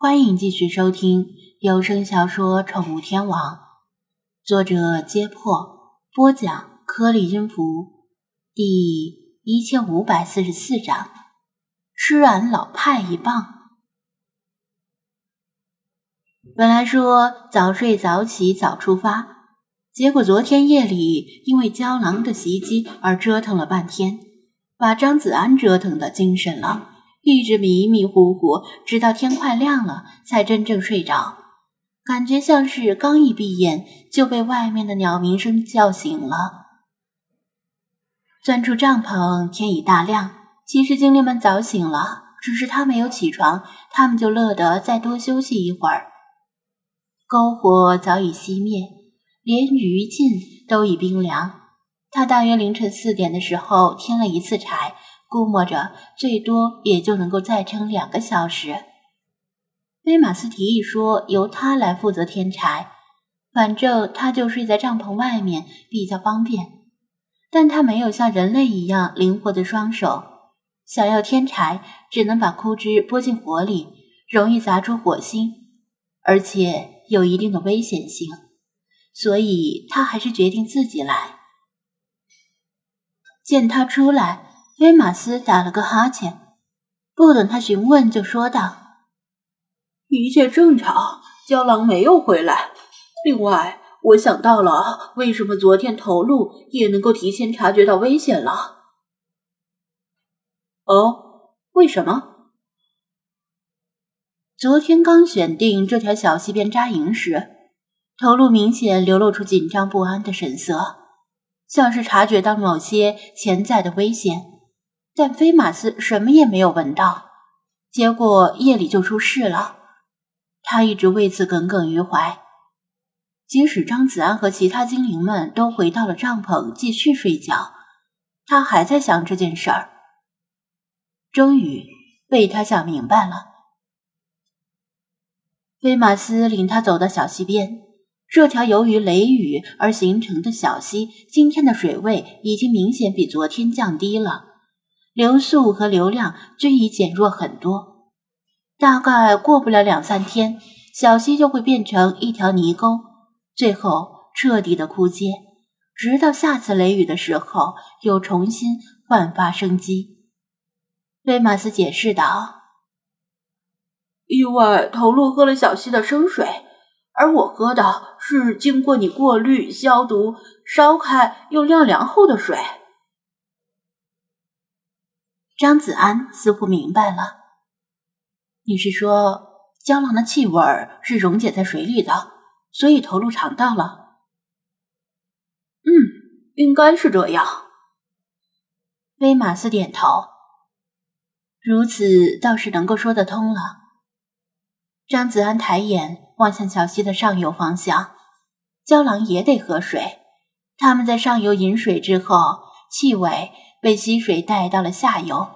欢迎继续收听有声小说《宠物天王》，作者：揭破，播讲：颗粒音符，第一千五百四十四章：吃俺老派一棒。本来说早睡早起早出发，结果昨天夜里因为胶囊的袭击而折腾了半天，把张子安折腾的精神了。一直迷迷糊糊，直到天快亮了才真正睡着，感觉像是刚一闭眼就被外面的鸟鸣声叫醒了。钻出帐篷，天已大亮。其实精灵们早醒了，只是他没有起床，他们就乐得再多休息一会儿。篝火早已熄灭，连余烬都已冰凉。他大约凌晨四点的时候添了一次柴。估摸着最多也就能够再撑两个小时。威马斯提议说由他来负责添柴，反正他就睡在帐篷外面比较方便。但他没有像人类一样灵活的双手，想要添柴只能把枯枝拨进火里，容易砸出火星，而且有一定的危险性，所以他还是决定自己来。见他出来。菲马斯打了个哈欠，不等他询问，就说道：“一切正常，胶囊没有回来。另外，我想到了为什么昨天头鹿也能够提前察觉到危险了。哦，为什么？昨天刚选定这条小溪边扎营时，头鹿明显流露出紧张不安的神色，像是察觉到某些潜在的危险。”但菲马斯什么也没有闻到，结果夜里就出事了。他一直为此耿耿于怀。即使张子安和其他精灵们都回到了帐篷继续睡觉，他还在想这件事儿。终于被他想明白了。菲马斯领他走到小溪边，这条由于雷雨而形成的小溪，今天的水位已经明显比昨天降低了。流速和流量均已减弱很多，大概过不了两三天，小溪就会变成一条泥沟，最后彻底的枯竭，直到下次雷雨的时候又重新焕发生机。威马斯解释道：“意外头鹿喝了小溪的生水，而我喝的是经过你过滤、消毒、烧开又晾凉后的水。”张子安似乎明白了，你是说胶囊的气味是溶解在水里的，所以头颅肠道了？嗯，应该是这样。威马斯点头，如此倒是能够说得通了。张子安抬眼望向小溪的上游方向，胶囊也得喝水。他们在上游饮水之后，气味。被溪水带到了下游，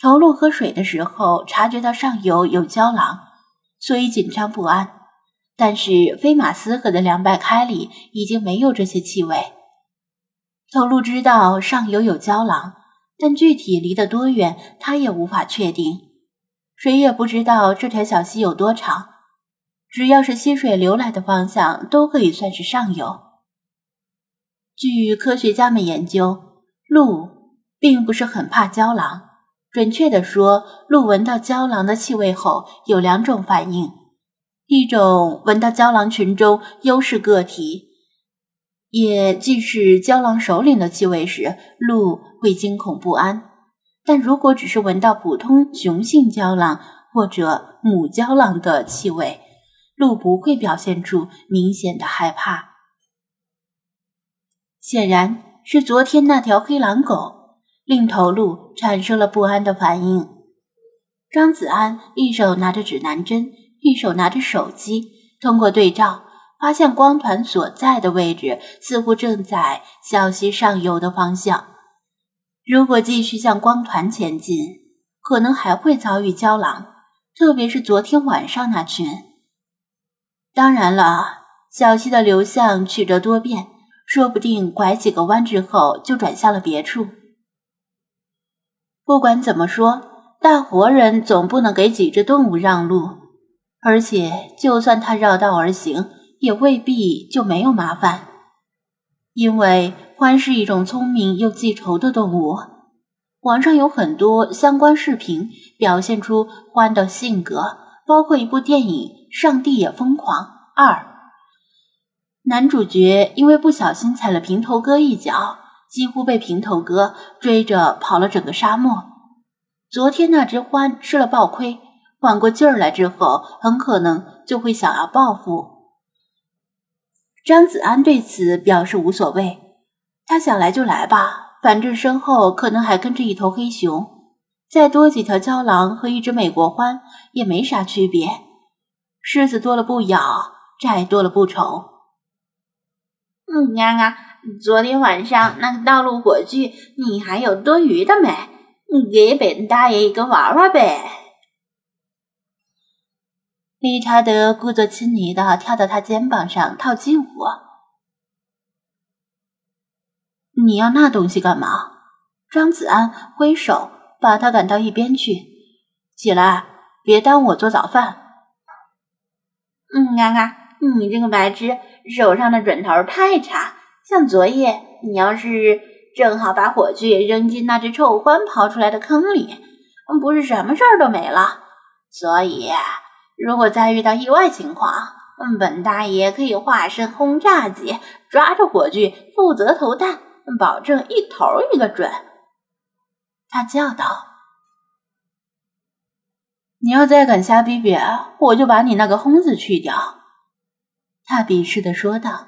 头鹿喝水的时候察觉到上游有胶囊，所以紧张不安。但是飞马斯河的凉白开里已经没有这些气味。头鹿知道上游有胶囊，但具体离得多远，他也无法确定。谁也不知道这条小溪有多长，只要是溪水流来的方向，都可以算是上游。据科学家们研究。鹿并不是很怕胶囊，准确的说，鹿闻到胶囊的气味后有两种反应：一种闻到胶囊群中优势个体，也即是胶囊首领的气味时，鹿会惊恐不安；但如果只是闻到普通雄性胶囊或者母胶囊的气味，鹿不会表现出明显的害怕。显然。是昨天那条黑狼狗令头鹿产生了不安的反应。张子安一手拿着指南针，一手拿着手机，通过对照，发现光团所在的位置似乎正在小溪上游的方向。如果继续向光团前进，可能还会遭遇胶囊，特别是昨天晚上那群。当然了，小溪的流向曲折多变。说不定拐几个弯之后就转向了别处。不管怎么说，大活人总不能给几只动物让路。而且就算他绕道而行，也未必就没有麻烦，因为獾是一种聪明又记仇的动物。网上有很多相关视频，表现出獾的性格，包括一部电影《上帝也疯狂二》。男主角因为不小心踩了平头哥一脚，几乎被平头哥追着跑了整个沙漠。昨天那只獾吃了暴亏，缓过劲儿来之后，很可能就会想要报复。张子安对此表示无所谓，他想来就来吧，反正身后可能还跟着一头黑熊，再多几条郊狼和一只美国獾也没啥区别。狮子多了不咬，债多了不愁。嗯，丫丫，昨天晚上那个道路火炬，你还有多余的没？你给本大爷一个玩玩呗。理查德故作亲昵的跳到他肩膀上套近乎。你要那东西干嘛？张子安挥手把他赶到一边去。起来，别耽误我做早饭。嗯，啊啊，你这个白痴！手上的准头太差，像昨夜你要是正好把火炬扔进那只臭獾刨出来的坑里，不是什么事儿都没了。所以，如果再遇到意外情况，本大爷可以化身轰炸机，抓着火炬负责投弹，保证一头一个准。他叫道：“你要再敢瞎逼逼，我就把你那个轰字去掉。”他鄙视的说道：“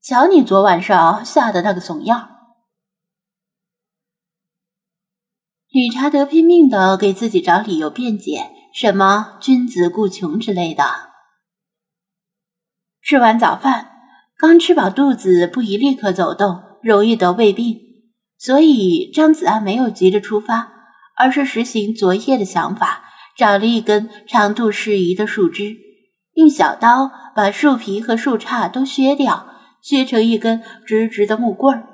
瞧你昨晚上吓得那个怂样。”理查德拼命的给自己找理由辩解，什么“君子固穷”之类的。吃完早饭，刚吃饱肚子不宜立刻走动，容易得胃病，所以张子安没有急着出发，而是实行昨夜的想法，找了一根长度适宜的树枝。用小刀把树皮和树杈都削掉，削成一根直直的木棍儿，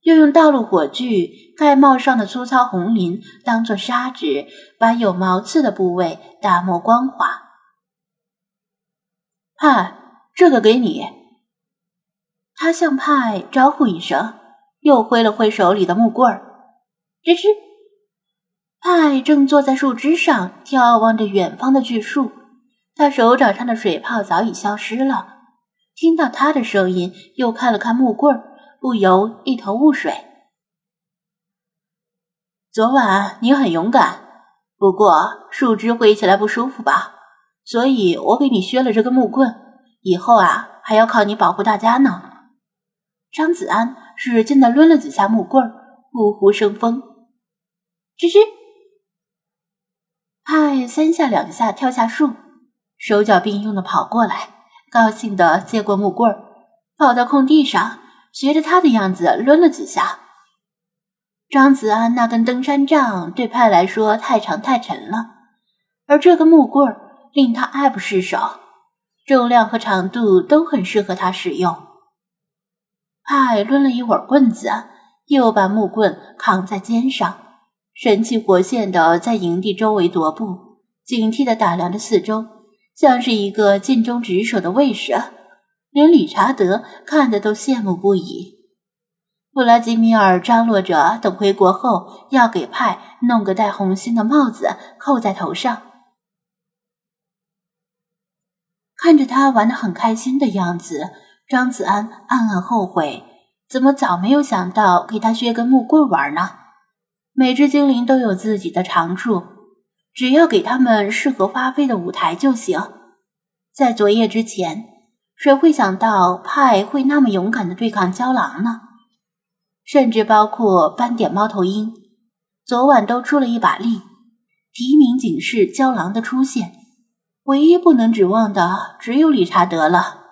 又用道路火炬盖帽上的粗糙红鳞当做砂纸，把有毛刺的部位打磨光滑。派，这个给你。他向派招呼一声，又挥了挥手里的木棍儿。吱吱，派正坐在树枝上眺望着远方的巨树。他手掌上的水泡早已消失了，听到他的声音，又看了看木棍，不由一头雾水。昨晚你很勇敢，不过树枝挥起来不舒服吧？所以我给你削了这根木棍，以后啊还要靠你保护大家呢。张子安使劲的抡了几下木棍，呼呼生风。吱吱，派三下两下跳下树。手脚并用的跑过来，高兴的接过木棍儿，跑到空地上，学着他的样子抡了几下。张子安那根登山杖对派来说太长太沉了，而这根木棍儿令他爱不释手，重量和长度都很适合他使用。派抡了一会儿棍子，又把木棍扛在肩上，神气活现的在营地周围踱步，警惕的打量着四周。像是一个尽忠职守的卫士，连理查德看的都羡慕不已。布拉吉米尔张罗着，等回国后要给派弄个带红星的帽子扣在头上。看着他玩的很开心的样子，张子安暗暗后悔，怎么早没有想到给他削根木棍玩呢？每只精灵都有自己的长处。只要给他们适合发挥的舞台就行。在昨夜之前，谁会想到派会那么勇敢的对抗胶狼呢？甚至包括斑点猫头鹰，昨晚都出了一把力，提名警示胶狼的出现。唯一不能指望的只有理查德了。